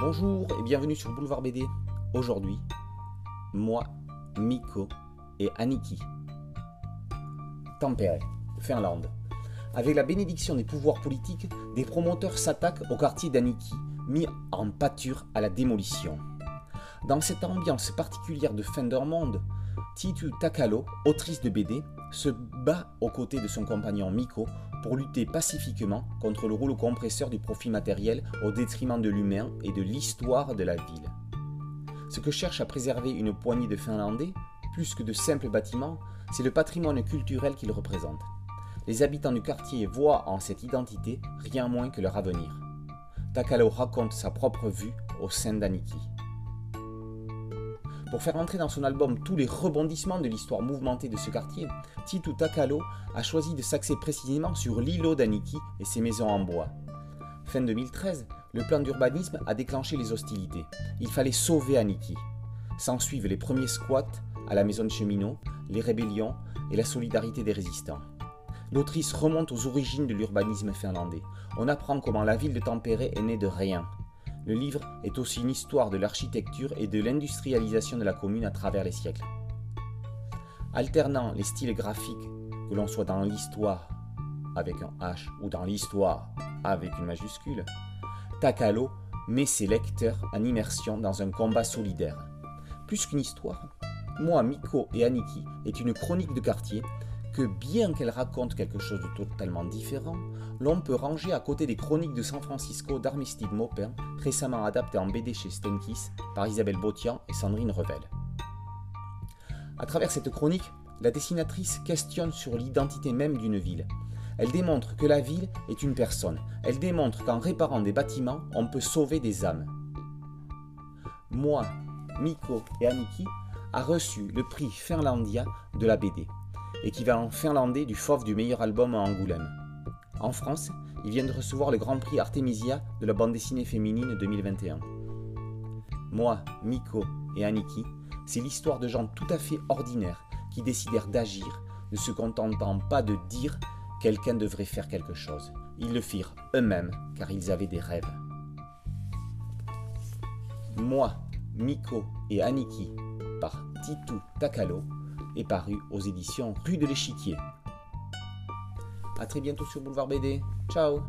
Bonjour et bienvenue sur Boulevard BD. Aujourd'hui, moi, Miko et Aniki. Tempéré, Finlande. Avec la bénédiction des pouvoirs politiques, des promoteurs s'attaquent au quartier d'Aniki, mis en pâture à la démolition. Dans cette ambiance particulière de fin monde, Titu Takalo, autrice de BD, se bat aux côtés de son compagnon Miko pour lutter pacifiquement contre le rouleau compresseur du profit matériel au détriment de l'humain et de l'histoire de la ville. Ce que cherche à préserver une poignée de Finlandais, plus que de simples bâtiments, c'est le patrimoine culturel qu'ils représentent. Les habitants du quartier voient en cette identité rien moins que leur avenir. Takalo raconte sa propre vue au sein d'Aniki. Pour faire entrer dans son album tous les rebondissements de l'histoire mouvementée de ce quartier, Titu Takalo a choisi de s'axer précisément sur l'îlot d'Aniki et ses maisons en bois. Fin 2013, le plan d'urbanisme a déclenché les hostilités. Il fallait sauver Aniki. S'ensuivent les premiers squats à la maison de cheminot, les rébellions et la solidarité des résistants. L'autrice remonte aux origines de l'urbanisme finlandais. On apprend comment la ville de Tampere est née de rien, le livre est aussi une histoire de l'architecture et de l'industrialisation de la commune à travers les siècles. Alternant les styles graphiques, que l'on soit dans l'histoire avec un H ou dans l'histoire avec une majuscule, Takalo met ses lecteurs en immersion dans un combat solidaire. Plus qu'une histoire, Moi, Miko et Aniki est une chronique de quartier que bien qu'elle raconte quelque chose de totalement différent, l'on peut ranger à côté des chroniques de San Francisco d'Armistide Maupin, récemment adaptées en BD chez Stenkis par Isabelle Botian et Sandrine Revel. À travers cette chronique, la dessinatrice questionne sur l'identité même d'une ville. Elle démontre que la ville est une personne. Elle démontre qu'en réparant des bâtiments, on peut sauver des âmes. Moi, Miko et Aniki a reçu le prix Finlandia de la BD équivalent finlandais du FOF du meilleur album à Angoulême. En France, il vient de recevoir le Grand Prix Artemisia de la bande dessinée féminine 2021. Moi, Miko et Aniki, c'est l'histoire de gens tout à fait ordinaires qui décidèrent d'agir, ne se contentant pas de dire quelqu'un devrait faire quelque chose. Ils le firent eux-mêmes car ils avaient des rêves. Moi, Miko et Aniki par Titu Takalo est paru aux éditions Rue de l'Échiquier. A très bientôt sur Boulevard BD. Ciao